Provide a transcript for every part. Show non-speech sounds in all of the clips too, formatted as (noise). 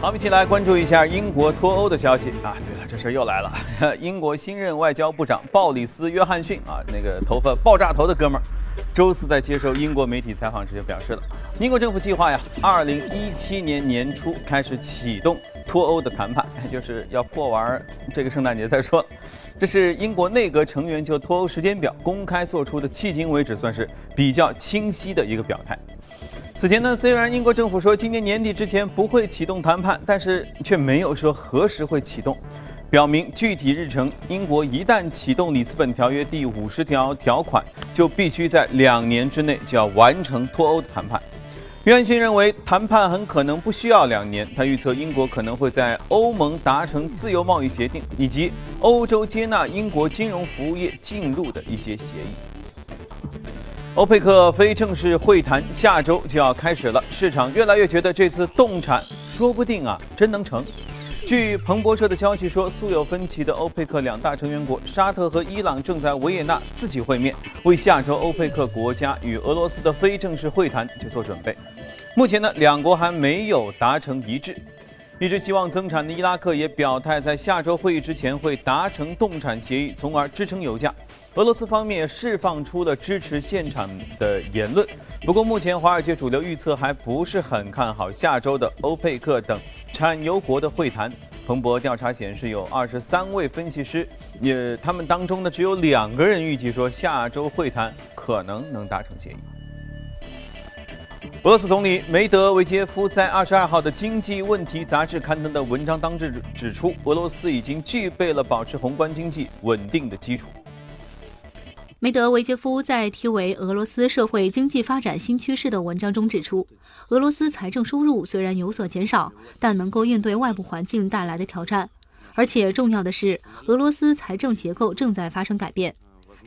好，我们一起来关注一下英国脱欧的消息啊！对了，这事儿又来了。(laughs) 英国新任外交部长鲍里斯·约翰逊啊，那个头发爆炸头的哥们儿，周四在接受英国媒体采访时就表示了，英国政府计划呀，二零一七年年初开始启动脱欧的谈判，(laughs) 就是要过完这个圣诞节再说。这是英国内阁成员就脱欧时间表公开做出的，迄今为止算是比较清晰的一个表态。此前呢，虽然英国政府说今年年底之前不会启动谈判，但是却没有说何时会启动，表明具体日程。英国一旦启动里斯本条约第五十条条款，就必须在两年之内就要完成脱欧的谈判。约翰逊认为谈判很可能不需要两年，他预测英国可能会在欧盟达成自由贸易协定以及欧洲接纳英国金融服务业进入的一些协议。欧佩克非正式会谈下周就要开始了，市场越来越觉得这次动产说不定啊真能成。据彭博社的消息说，素有分歧的欧佩克两大成员国沙特和伊朗正在维也纳自己会面，为下周欧佩克国家与俄罗斯的非正式会谈就做准备。目前呢，两国还没有达成一致。一直希望增产的伊拉克也表态，在下周会议之前会达成动产协议，从而支撑油价。俄罗斯方面也释放出了支持限产的言论，不过目前华尔街主流预测还不是很看好下周的欧佩克等产油国的会谈。彭博调查显示，有二十三位分析师，也他们当中呢只有两个人预计说下周会谈可能能达成协议。俄罗斯总理梅德韦杰夫在二十二号的《经济问题》杂志刊登的文章当中指出，俄罗斯已经具备了保持宏观经济稳定的基础。梅德韦杰夫在题为《俄罗斯社会经济发展新趋势》的文章中指出，俄罗斯财政收入虽然有所减少，但能够应对外部环境带来的挑战。而且重要的是，俄罗斯财政结构正在发生改变，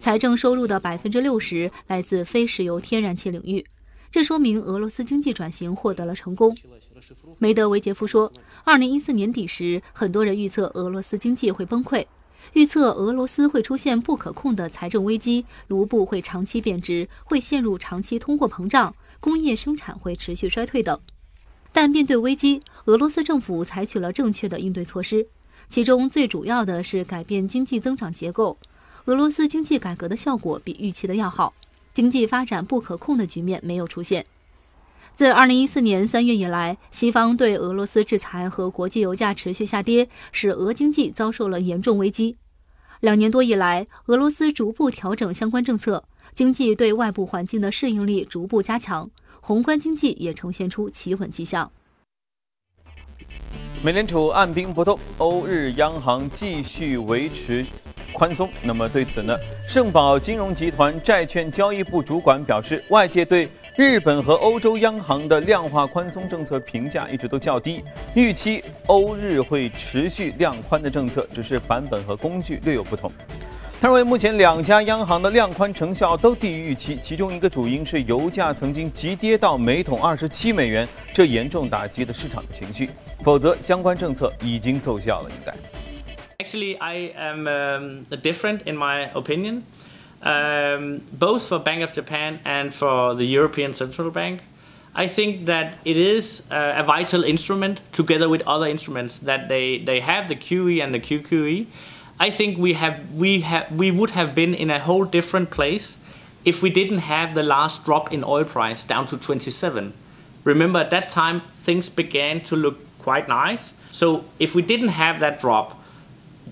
财政收入的百分之六十来自非石油天然气领域，这说明俄罗斯经济转型获得了成功。梅德韦杰夫说，二零一四年底时，很多人预测俄罗斯经济会崩溃。预测俄罗斯会出现不可控的财政危机，卢布会长期贬值，会陷入长期通货膨胀，工业生产会持续衰退等。但面对危机，俄罗斯政府采取了正确的应对措施，其中最主要的是改变经济增长结构。俄罗斯经济改革的效果比预期的要好，经济发展不可控的局面没有出现。自2014年3月以来，西方对俄罗斯制裁和国际油价持续下跌，使俄经济遭受了严重危机。两年多以来，俄罗斯逐步调整相关政策，经济对外部环境的适应力逐步加强，宏观经济也呈现出企稳迹象。美联储按兵不动，欧日央行继续维持宽松。那么对此呢，盛宝金融集团债券交易部主管表示，外界对日本和欧洲央行的量化宽松政策评价一直都较低，预期欧日会持续量宽的政策，只是版本和工具略有不同。他认为，目前两家央行的量宽成效都低于预期，其中一个主因是油价曾经急跌到每桶二十七美元，这严重打击了市场的情绪。否则，相关政策已经奏效了。应该。Actually, I am um, different in my opinion, um, both for Bank of Japan and for the European Central Bank. I think that it is uh, a vital instrument, together with other instruments, that they they have the QE and the QQE. I think we have we have we would have been in a whole different place if we didn't have the last drop in oil price down to 27. Remember at that time things began to look quite nice. So if we didn't have that drop,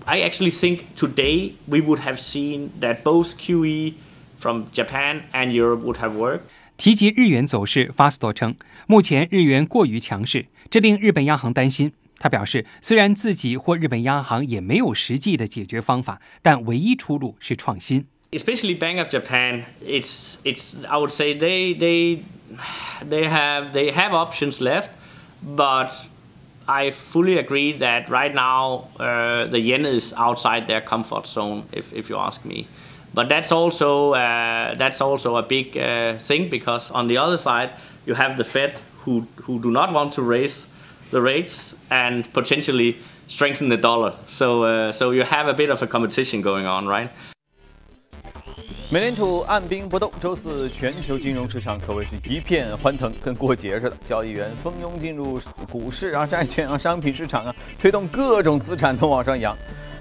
I actually think today we would have seen that both QE from Japan and Europe would have worked. 提及日元走势，法斯多称，目前日元过于强势，这令日本央行担心。他表示，虽然自己或日本央行也没有实际的解决方法，但唯一出路是创新。Especially Bank of Japan, it's it's I would say they they they have they have options left, but I fully agree that right now uh, the yen is outside their comfort zone, if if you ask me. But that's also uh, that's also a big uh, thing because on the other side you have the Fed who who do not want to raise the rates and potentially strengthen the dollar. So, uh, so you have a bit of a competition going on, right? 美联储按兵不动，周四全球金融市场可谓是一片欢腾，跟过节似的。交易员蜂拥进入股市啊、债券啊、商品市场啊，推动各种资产都往上扬。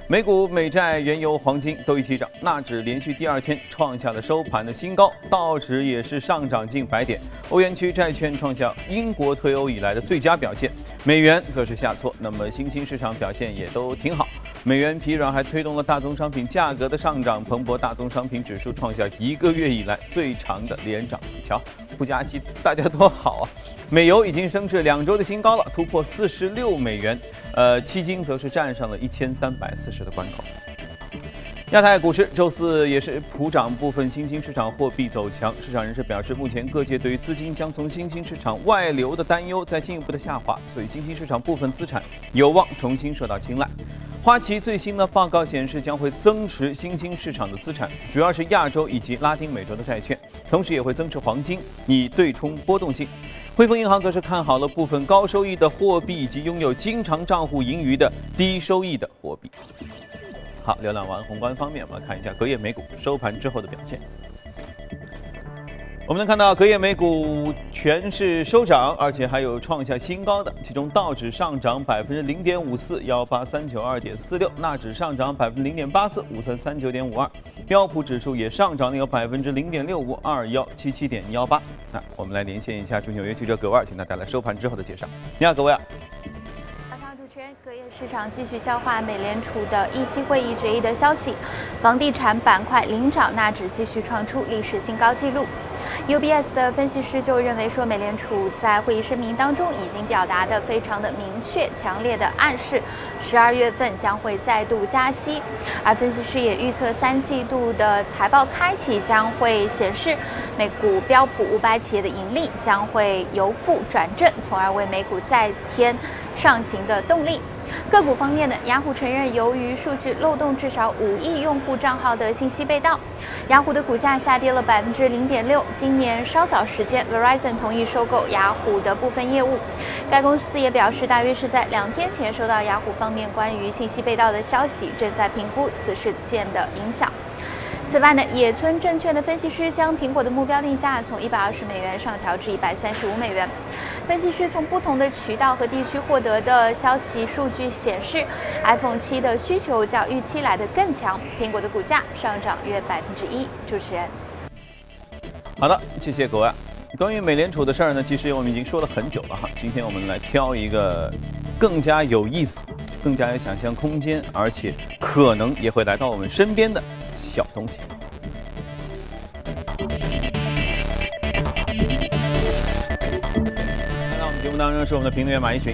美股、美债、原油、黄金都一起涨，纳指连续第二天创下了收盘的新高，道指也是上涨近百点。欧元区债券创下英国退欧以来的最佳表现，美元则是下挫。那么新兴市场表现也都挺好。美元疲软还推动了大宗商品价格的上涨，彭博大宗商品指数创下一个月以来最长的连涨。瞧，不加息大家多好啊！美油已经升至两周的新高了，突破四十六美元。呃，期金则是站上了一千三百四十的关口。亚太股市周四也是普涨，部分新兴市场货币走强。市场人士表示，目前各界对于资金将从新兴市场外流的担忧在进一步的下滑，所以新兴市场部分资产有望重新受到青睐。花旗最新的报告显示，将会增持新兴市场的资产，主要是亚洲以及拉丁美洲的债券，同时也会增持黄金，以对冲波动性。汇丰银行则是看好了部分高收益的货币以及拥有经常账户盈余的低收益的货币。好，浏览完宏观方面，我们看一下隔夜美股收盘之后的表现。我们能看到隔夜美股全是收涨，而且还有创下新高的。其中道指上涨百分之零点五四，幺八三九二点四六；纳指上涨百分之零点八四，五三三九点五二；标普指数也上涨了有百分之零点六五，二幺七七点幺八。那我们来连线一下驻纽约记者葛万，请他带来收盘之后的介绍。你好，各位。隔夜市场继续消化美联储的议息会议决议的消息，房地产板块领涨，纳指继续创出历史新高纪录。UBS 的分析师就认为说，美联储在会议声明当中已经表达的非常的明确、强烈的暗示，十二月份将会再度加息。而分析师也预测，三季度的财报开启将会显示，美股标普五百企业的盈利将会由负转正，从而为美股再添上行的动力。个股方面呢，雅虎承认由于数据漏洞，至少五亿用户账号的信息被盗，雅虎的股价下跌了百分之零点六。今年稍早时间，Verizon 同意收购雅虎的部分业务，该公司也表示，大约是在两天前收到雅虎方面关于信息被盗的消息，正在评估此事件的影响。此外呢，野村证券的分析师将苹果的目标定价从一百二十美元上调至一百三十五美元。分析师从不同的渠道和地区获得的消息数据显示，iPhone 七的需求较预期来得更强，苹果的股价上涨约百分之一。主持人，好的，谢谢各位。关于美联储的事儿呢，其实我们已经说了很久了哈。今天我们来挑一个更加有意思、更加有想象空间，而且可能也会来到我们身边的。小东西。当中是我们的评论员马一群。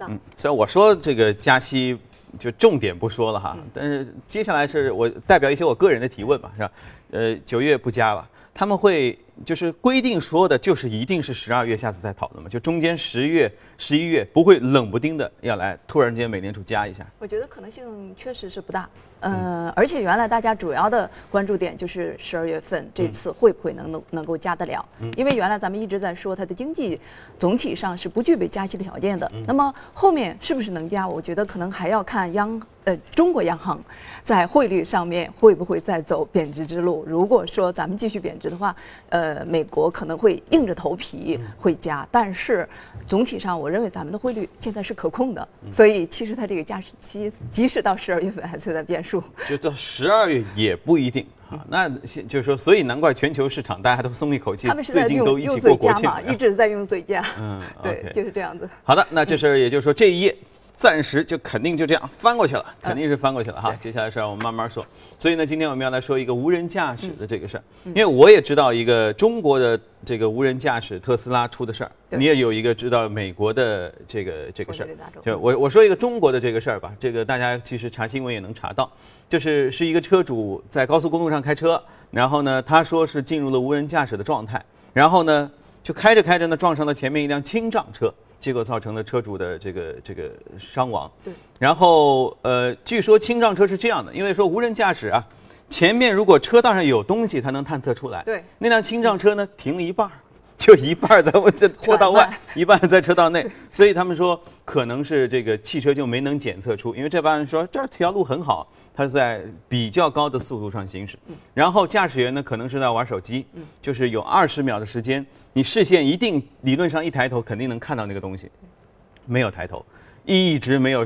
嗯，虽然我说这个加息就重点不说了哈，但是接下来是我代表一些我个人的提问吧，是吧？呃，九月不加了，他们会。就是规定说的，就是一定是十二月下次再讨论嘛？就中间十月、十一月不会冷不丁的要来突然间美联储加一下？我觉得可能性确实是不大。嗯，而且原来大家主要的关注点就是十二月份这次会不会能能能够加得了？因为原来咱们一直在说它的经济总体上是不具备加息的条件的。那么后面是不是能加？我觉得可能还要看央呃中国央行在汇率上面会不会再走贬值之路。如果说咱们继续贬值的话，呃。呃，美国可能会硬着头皮会加，但是总体上，我认为咱们的汇率现在是可控的，所以其实它这个加息期，即使到十二月份还存在变数，就到十二月也不一定啊。那就是说，所以难怪全球市场大家都松一口气，他们是在用用嘴加嘛，一直在用嘴加，嗯，对，就是这样子。好的，那这事儿也就是说这一页。暂时就肯定就这样翻过去了，肯定是翻过去了哈。接下来事儿我们慢慢说。所以呢，今天我们要来说一个无人驾驶的这个事儿，因为我也知道一个中国的这个无人驾驶特斯拉出的事儿，你也有一个知道美国的这个这个事儿。就我我说一个中国的这个事儿吧，这个大家其实查新闻也能查到，就是是一个车主在高速公路上开车，然后呢他说是进入了无人驾驶的状态，然后呢就开着开着呢撞上了前面一辆轻障车。结果造成了车主的这个这个伤亡。对。然后呃，据说轻障车是这样的，因为说无人驾驶啊，前面如果车道上有东西，它能探测出来。对。那辆清障车呢，停了一半儿，(laughs) 就一半儿在我这车道外，(laughs) 一半在车道内，所以他们说可能是这个汽车就没能检测出，因为这帮人说这条路很好，它是在比较高的速度上行驶，然后驾驶员呢可能是在玩手机，就是有二十秒的时间，你视线一定理论上一抬头肯定能看到那个东西，没有抬头，一直没有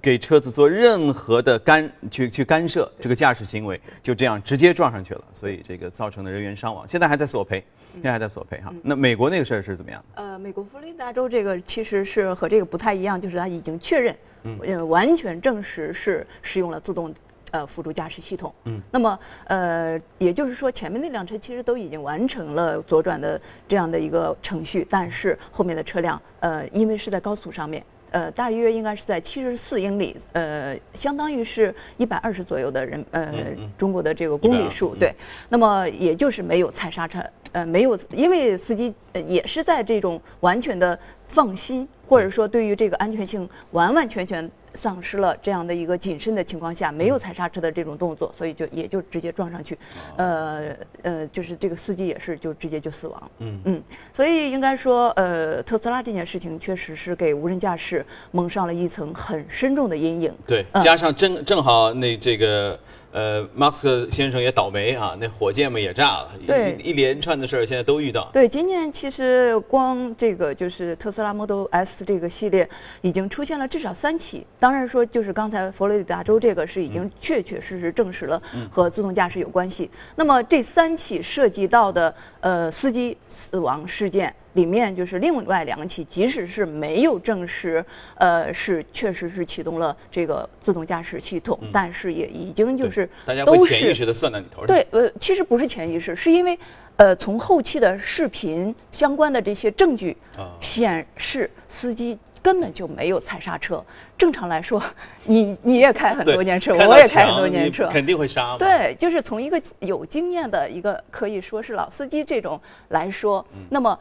给车子做任何的干去去干涉这个驾驶行为，就这样直接撞上去了，所以这个造成的人员伤亡，现在还在索赔，现在还在索赔哈。那美国那个事儿是怎么样？呃，美国佛罗里达州这个其实是和这个不太一样，就是它已经确认，嗯，完全证实是使用了自动呃辅助驾驶系统。嗯，那么呃，也就是说前面那辆车其实都已经完成了左转的这样的一个程序，但是后面的车辆呃，因为是在高速上面。呃，大约应该是在七十四英里，呃，相当于是一百二十左右的人，呃，中国的这个公里数，120对。那么也就是没有踩刹车，呃，没有，因为司机呃也是在这种完全的放心，或者说对于这个安全性完完全全丧失了这样的一个谨慎的情况下，没有踩刹车的这种动作，所以就也就直接撞上去，呃呃，就是这个司机也是就直接就死亡。嗯。嗯，所以应该说，呃，特斯拉这件事情确实是给无人驾驶蒙上了一层很深重的阴影。对，嗯。加上正正好那这个呃，马斯克先生也倒霉啊，那火箭嘛也炸了，一对一一连串的事儿现在都遇到。对，今年其实光这个就是特斯拉 Model S 这个系列已经出现了至少三起。当然说，就是刚才佛罗里达州这个是已经确确实实证实了和自动驾驶有关系。那么这三起涉及到的呃司机死亡事件。里面就是另外两起，即使是没有证实，呃，是确实是启动了这个自动驾驶系统，但是也已经就对是大家会都是潜意识的算到你头上。对，呃，其实不是潜意识，是因为呃，从后期的视频相关的这些证据啊显示，司机根本就没有踩刹车。正常来说，你你也开很多年车，我也开很多年车，肯定会刹。对，就是从一个有经验的一个可以说是老司机这种来说，嗯那么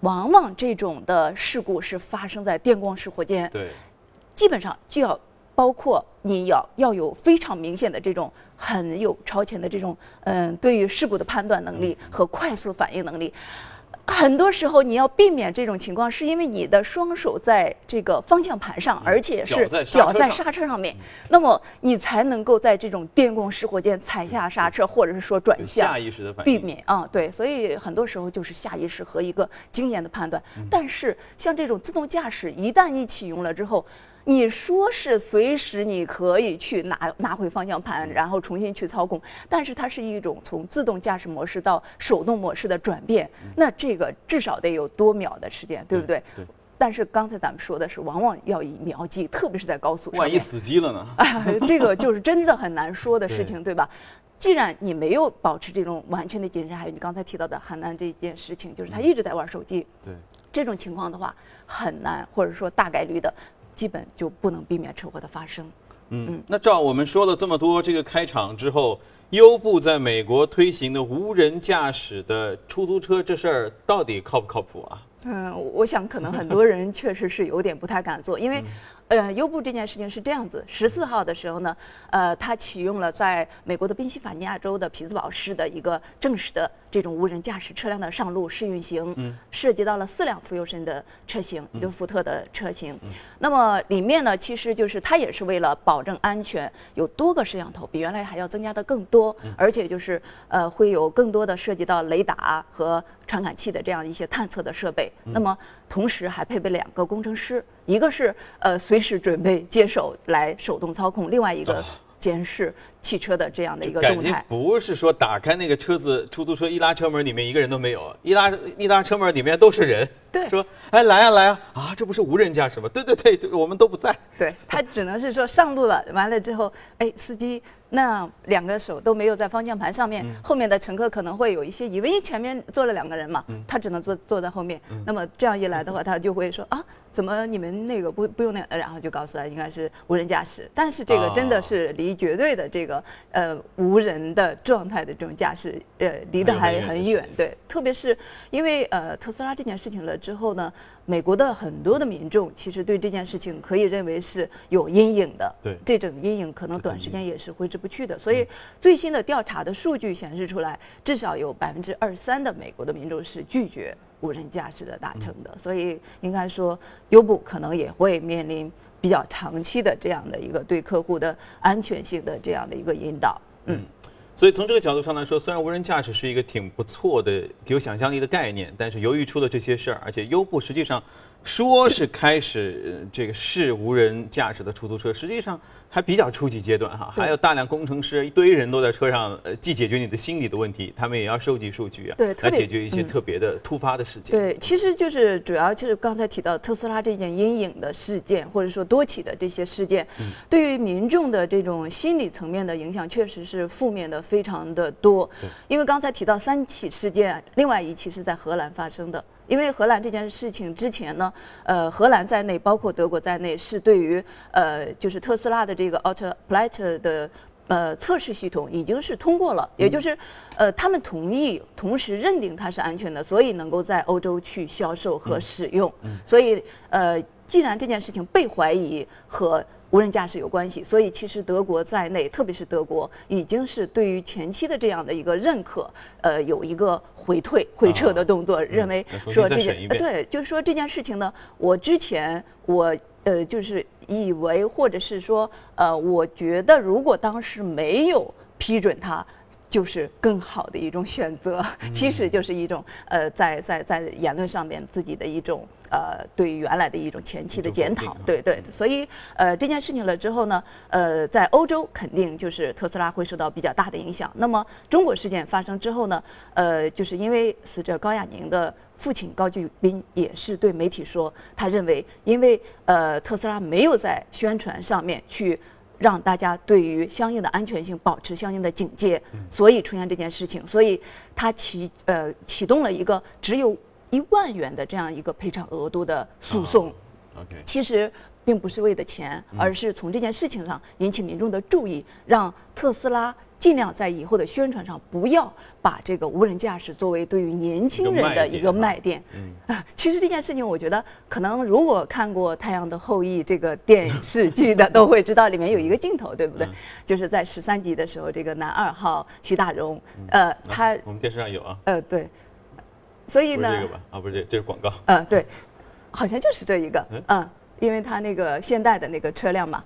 往往这种的事故是发生在电光石火间，对基本上就要包括你要要有非常明显的这种很有超前的这种嗯对于事故的判断能力和快速反应能力。很多时候你要避免这种情况，是因为你的双手在这个方向盘上，而且是脚在刹车上。面，那么你才能够在这种电光石火间踩下刹车，或者是说转向，下意识的反避。免啊、对，所以很多时候就是下意识和一个经验的判断。嗯。但是像这种自动驾驶，一旦你启用了之后，你说是随时你可以去拿拿回方向盘，然后重新去操控，但是它是一种从自动驾驶模式到手动模式的转变，那这个至少得有多秒的时间，对不对？嗯对。但是刚才咱们说的是，往往要以秒计，特别是在高速上。万一死机了呢？(laughs) 啊，这个就是真的很难说的事情，对吧？既然你没有保持这种完全的谨慎，还有你刚才提到的韩南这件事情，就是他一直在玩手机，对，这种情况的话很难，或者说大概率的，基本就不能避免车祸的发生。嗯，那照我们说了这么多，这个开场之后，优步在美国推行的无人驾驶的出租车这事儿到底靠不靠谱啊？嗯，我想可能很多人确实是有点不太敢做，因为，呃，优步这件事情是这样子：十四号的时候呢，呃，它启用了在美国的宾夕法尼亚州的匹兹堡市的一个正式的这种无人驾驶车辆的上路试运行，涉及到了四辆福优生的车型，也就是福特的车型。那么里面呢，其实就是它也是为了保证安全，有多个摄像头，比原来还要增加的更多，而且就是呃会有更多的涉及到雷达和传感器的这样一些探测的设备。那么同时还配备两个工程师，一个是呃随时准备接手来手动操控，另外一个监视汽车的这样的一个动态。不是说打开那个车子出租车一拉车门，里面一个人都没有，一拉一拉车门里面都是人。对。说哎来啊来啊啊，这不是无人驾驶吗？对对对，对我们都不在。(laughs) 对他只能是说上路了，完了之后，哎，司机那两个手都没有在方向盘上面，后面的乘客可能会有一些疑问，因为前面坐了两个人嘛，他只能坐坐在后面。那么这样一来的话，他就会说啊，怎么你们那个不不用那个，然后就告诉他应该是无人驾驶，但是这个真的是离绝对的这个呃无人的状态的这种驾驶呃离得还很远对，特别是因为呃特斯拉这件事情了之后呢，美国的很多的民众其实对这件事情可以认为是有阴影的，对。这种阴影可能短时间也是挥之不去的。所以最新的调查的数据显示出来，至少有百分之二三的美国的民众是拒绝无人驾驶的达成的，所以应该说优步可能也会面临比较长期的这样的一个对客户的安全性的这样的一个引导。嗯，所以从这个角度上来说，虽然无人驾驶是一个挺不错的、有想象力的概念，但是由于出了这些事儿，而且优步实际上说是开始这个试无人驾驶的出租车，实际上。还比较初级阶段哈，还有大量工程师，一堆人都在车上，呃，既解决你的心理的问题，他们也要收集数据啊，对，来解决一些特别的突发的事件。对，其实就是主要就是刚才提到特斯拉这件阴影的事件，或者说多起的这些事件，对于民众的这种心理层面的影响，确实是负面的非常的多。因为刚才提到三起事件，另外一起是在荷兰发生的。因为荷兰这件事情之前呢，呃，荷兰在内，包括德国在内，是对于呃，就是特斯拉的这个 Autopilot 的呃测试系统已经是通过了，也就是呃，他们同意，同时认定它是安全的，所以能够在欧洲去销售和使用。所以呃，既然这件事情被怀疑和无人驾驶有关系，所以其实德国在内，特别是德国，已经是对于前期的这样的一个认可，呃，有一个回退、回撤的动作，认为说这件对，就是说这件事情呢，我之前我呃就是以为，或者是说呃，我觉得如果当时没有批准他。就是更好的一种选择，(laughs) 其实就是一种呃，在在在言论上面自己的一种呃，对于原来的一种前期的检讨，对对。所以呃，这件事情了之后呢，呃，在欧洲肯定就是特斯拉会受到比较大的影响。那么中国事件发生之后呢，呃，就是因为死者高亚宁的父亲高俊斌也是对媒体说，他认为因为呃特斯拉没有在宣传上面去。让大家对于相应的安全性保持相应的警戒，所以出现这件事情，所以他启呃启动了一个只有一万元的这样一个赔偿额度的诉讼。OK，其实并不是为的钱，而是从这件事情上引起民众的注意，让特斯拉。尽量在以后的宣传上不要把这个无人驾驶作为对于年轻人的一个卖点。嗯，(laughs) 其实这件事情，我觉得可能如果看过《太阳的后裔》这个电视剧的，都会知道里面有一个镜头，对不对？就是在十三集的时候，这个男二号徐大荣，呃，他我们电视上有啊。呃，对。所以呢？这个吧？啊，不是这，这是广告。嗯，对，好像就是这一个。嗯，因为他那个现代的那个车辆嘛。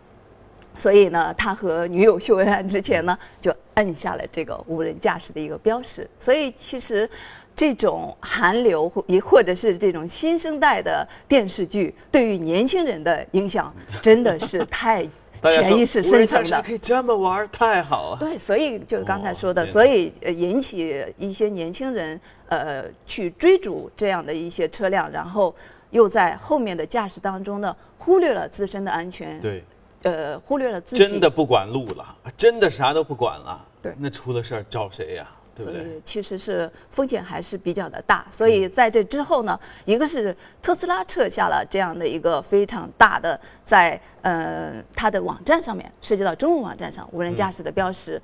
所以呢，他和女友秀恩爱之前呢，就摁下了这个无人驾驶的一个标识。所以其实，这种韩流或也或者是这种新生代的电视剧，对于年轻人的影响真的是太 (laughs) 潜意识深层的。可以这么玩，太好了。对，所以就是刚才说的，所以引起一些年轻人呃去追逐这样的一些车辆，然后又在后面的驾驶当中呢，忽略了自身的安全。对。呃，忽略了自己真的不管路了，真的啥都不管了。对，那出了事儿找谁呀？对不对？所以其实是风险还是比较的大。所以在这之后呢，一个是特斯拉撤下了这样的一个非常大的在呃它的网站上面涉及到中文网站上无人驾驶的标识。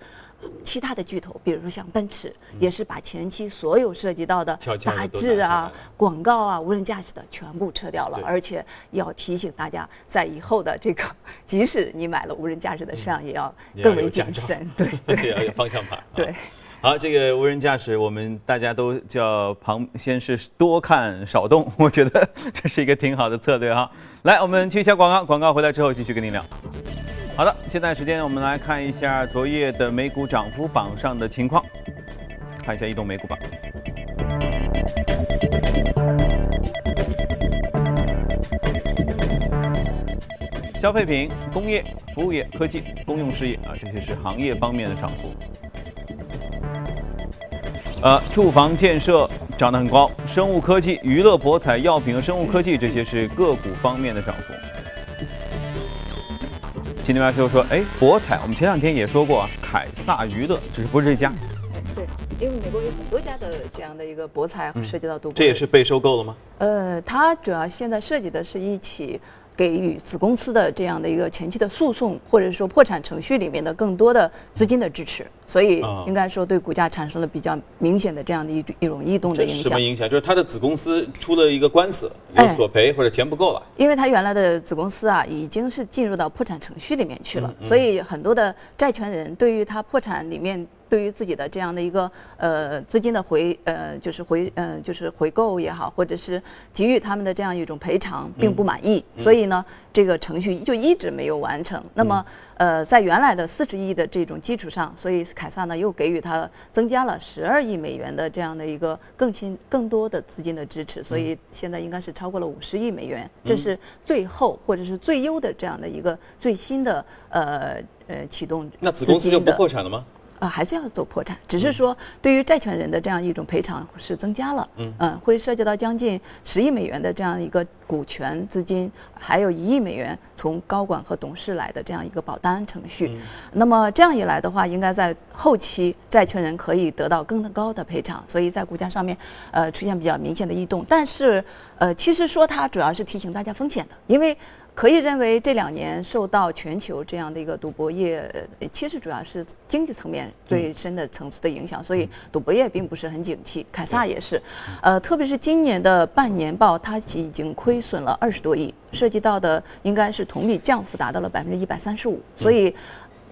其他的巨头，比如说像奔驰，也是把前期所有涉及到的杂志啊、广告啊、无人驾驶的全部撤掉了，而且要提醒大家，在以后的这个，即使你买了无人驾驶的车辆，也要更为谨慎。对对，(laughs) 要有方向盘。对，好，这个无人驾驶，我们大家都叫旁先是多看少动，我觉得这是一个挺好的策略哈。来，我们去一下广告，广告回来之后继续跟您聊。好的，现在时间我们来看一下昨夜的美股涨幅榜上的情况，看一下移动美股榜。消费品、工业、服务业、科技、公用事业啊，这些是行业方面的涨幅。呃，住房建设涨得很高，生物科技、娱乐、博彩、药品和生物科技这些是个股方面的涨幅。今天晚上说，哎，博彩，我们前两天也说过啊，凯撒娱乐只是不是这家。对，因为美国有很多家的这样的一个博彩涉及到赌博。这也是被收购了吗？呃，它主要现在涉及的是一起。给予子公司的这样的一个前期的诉讼，或者说破产程序里面的更多的资金的支持，所以应该说对股价产生了比较明显的这样的一一种异动的影响。什么影响？就是他的子公司出了一个官司，有索赔或者钱不够了。因为他原来的子公司啊，已经是进入到破产程序里面去了，所以很多的债权人对于他破产里面。对于自己的这样的一个呃资金的回呃就是回呃就是回购也好，或者是给予他们的这样一种赔偿，并不满意，所以呢，这个程序就一直没有完成。那么呃，在原来的四十亿的这种基础上，所以凯撒呢又给予他增加了十二亿美元的这样的一个更新更多的资金的支持，所以现在应该是超过了五十亿美元，这是最后或者是最优的这样的一个最新的呃呃启动那子公司就不破产了吗？啊，还是要走破产，只是说对于债权人的这样一种赔偿是增加了，嗯会涉及到将近十亿美元的这样一个股权资金，还有一亿美元从高管和董事来的这样一个保单程序。那么这样一来的话，应该在后期债权人可以得到更高的赔偿，所以在股价上面呃出现比较明显的异动。但是呃，其实说它主要是提醒大家风险的，因为。可以认为这两年受到全球这样的一个赌博业，呃其实主要是经济层面最深的层次的影响，所以赌博业并不是很景气。凯撒也是，呃，特别是今年的半年报，它已经亏损了二十多亿，涉及到的应该是同比降幅达到了百分之一百三十五，所以。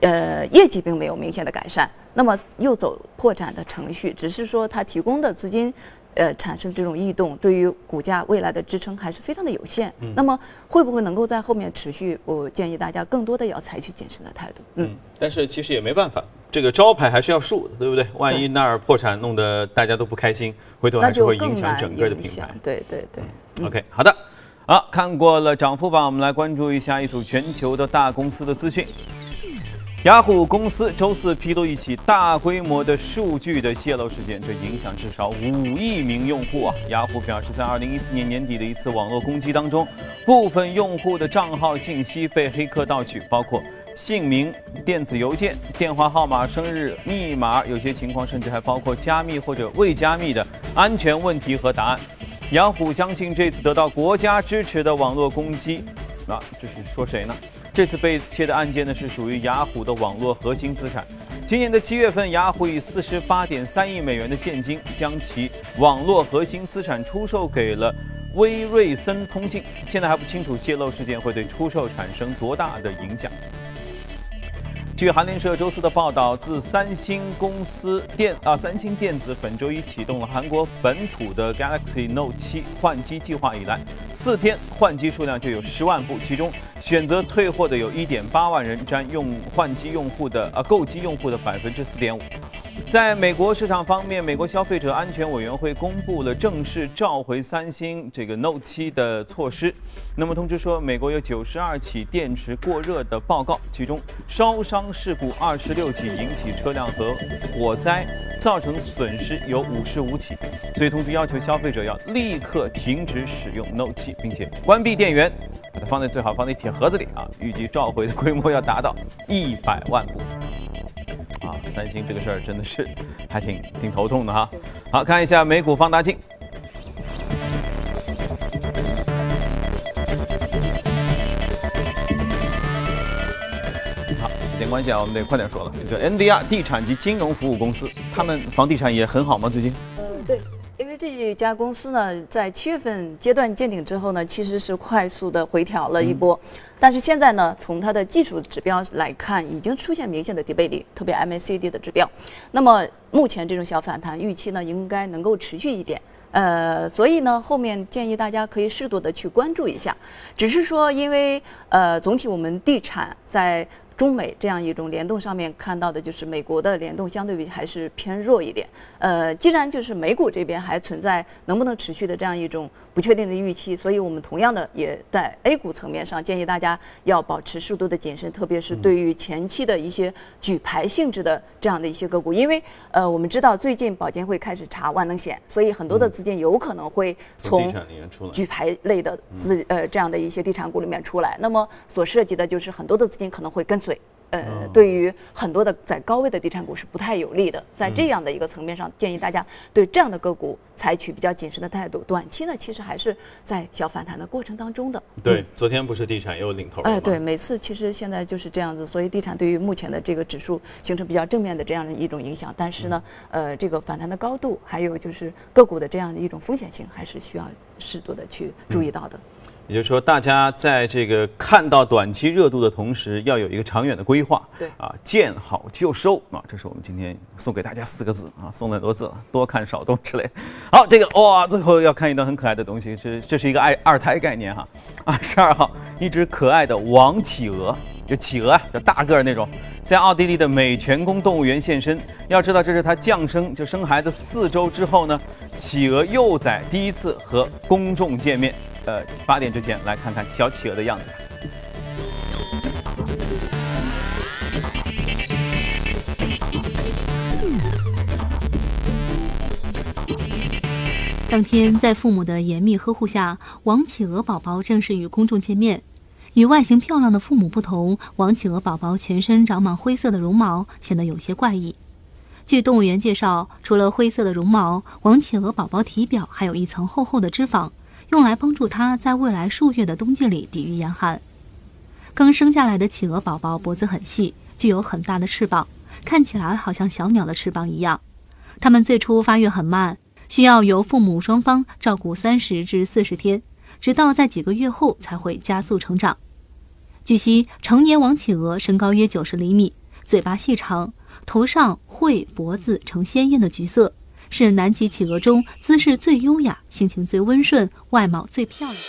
呃，业绩并没有明显的改善，那么又走破产的程序，只是说它提供的资金，呃，产生这种异动，对于股价未来的支撑还是非常的有限。那么会不会能够在后面持续？我建议大家更多的要采取谨慎的态度。嗯，但是其实也没办法，这个招牌还是要竖的，对不对？万一那儿破产，弄得大家都不开心，回头还是会影响整个的品牌。。对对对。OK，好的，好，看过了涨幅榜，我们来关注一下一组全球的大公司的资讯。雅虎公司周四披露一起大规模的数据的泄露事件，这影响至少五亿名用户啊！雅虎表示，在2014年年底的一次网络攻击当中，部分用户的账号信息被黑客盗取，包括姓名、电子邮件、电话号码、生日、密码，有些情况甚至还包括加密或者未加密的安全问题和答案。雅虎相信这次得到国家支持的网络攻击，啊，这是说谁呢？这次被窃的案件呢是属于雅虎的网络核心资产。今年的七月份，雅虎以四十八点三亿美元的现金将其网络核心资产出售给了威瑞森通信。现在还不清楚泄露事件会对出售产生多大的影响。据韩联社周四的报道，自三星公司电啊，三星电子本周一启动了韩国本土的 Galaxy Note 7换机计划以来，四天换机数量就有十万部，其中选择退货的有1.8万人，占用换机用户的啊购机用户的百分之四点五。在美国市场方面，美国消费者安全委员会公布了正式召回三星这个 Note 7的措施。那么通知说，美国有九十二起电池过热的报告，其中烧伤事故二十六起，引起车辆和火灾造成损失有五十五起。所以通知要求消费者要立刻停止使用 Note 7，并且关闭电源，把它放在最好放在铁盒子里啊。预计召回的规模要达到一百万部。啊，三星这个事儿真的是还挺挺头痛的哈。好看一下美股放大镜。好，时间关系啊，我们得快点说了。这个 NDR 地产及金融服务公司，他们房地产也很好吗？最近？嗯，对，因为这家公司呢，在七月份阶段见顶之后呢，其实是快速的回调了一波，但是现在呢，从它的技术指标来看，已经出现明显的底背离，特别 MACD 的指标。那么目前这种小反弹预期呢，应该能够持续一点。呃，所以呢，后面建议大家可以适度的去关注一下，只是说，因为呃，总体我们地产在中美这样一种联动上面看到的，就是美国的联动相对比还是偏弱一点。呃，既然就是美股这边还存在能不能持续的这样一种不确定的预期，所以我们同样的也在 A 股层面上建议大家要保持适度的谨慎，特别是对于前期的一些举牌性质的这样的一些个股，因为呃，我们知道最近保监会开始查万能险，所以很多的资金有可能会从。举牌类的资呃这样的一些地产股里面出来，那么所涉及的就是很多的资金可能会跟随。呃，对于很多的在高位的地产股是不太有利的，在这样的一个层面上，建议大家对这样的个股采取比较谨慎的态度。短期呢，其实还是在小反弹的过程当中的。对，昨天不是地产又领头了吗？哎，对，每次其实现在就是这样子，所以地产对于目前的这个指数形成比较正面的这样的一种影响，但是呢，呃，这个反弹的高度，还有就是个股的这样的一种风险性，还是需要适度的去注意到的。也就是说，大家在这个看到短期热度的同时，要有一个长远的规划。对啊，见好就收啊，这是我们今天送给大家四个字啊，送了很多字了，多看少动之类。好，这个哇，最后要看一段很可爱的东西，是这是一个爱二胎概念哈。二十二号，一只可爱的王企鹅，就企鹅啊，就大个儿那种，在奥地利的美泉宫动物园现身。要知道，这是它降生就生孩子四周之后呢，企鹅幼崽第一次和公众见面。呃，八点之前来看看小企鹅的样子。当天，在父母的严密呵护下，王企鹅宝宝正式与公众见面。与外形漂亮的父母不同，王企鹅宝宝全身长满灰色的绒毛，显得有些怪异。据动物园介绍，除了灰色的绒毛，王企鹅宝宝体表还有一层厚厚的脂肪。用来帮助它在未来数月的冬季里抵御严寒。刚生下来的企鹅宝宝脖子很细，具有很大的翅膀，看起来好像小鸟的翅膀一样。它们最初发育很慢，需要由父母双方照顾三十至四十天，直到在几个月后才会加速成长。据悉，成年王企鹅身高约九十厘米，嘴巴细长，头上喙脖子呈鲜艳的橘色。是南极企鹅中姿势最优雅、性情最温顺、外貌最漂亮。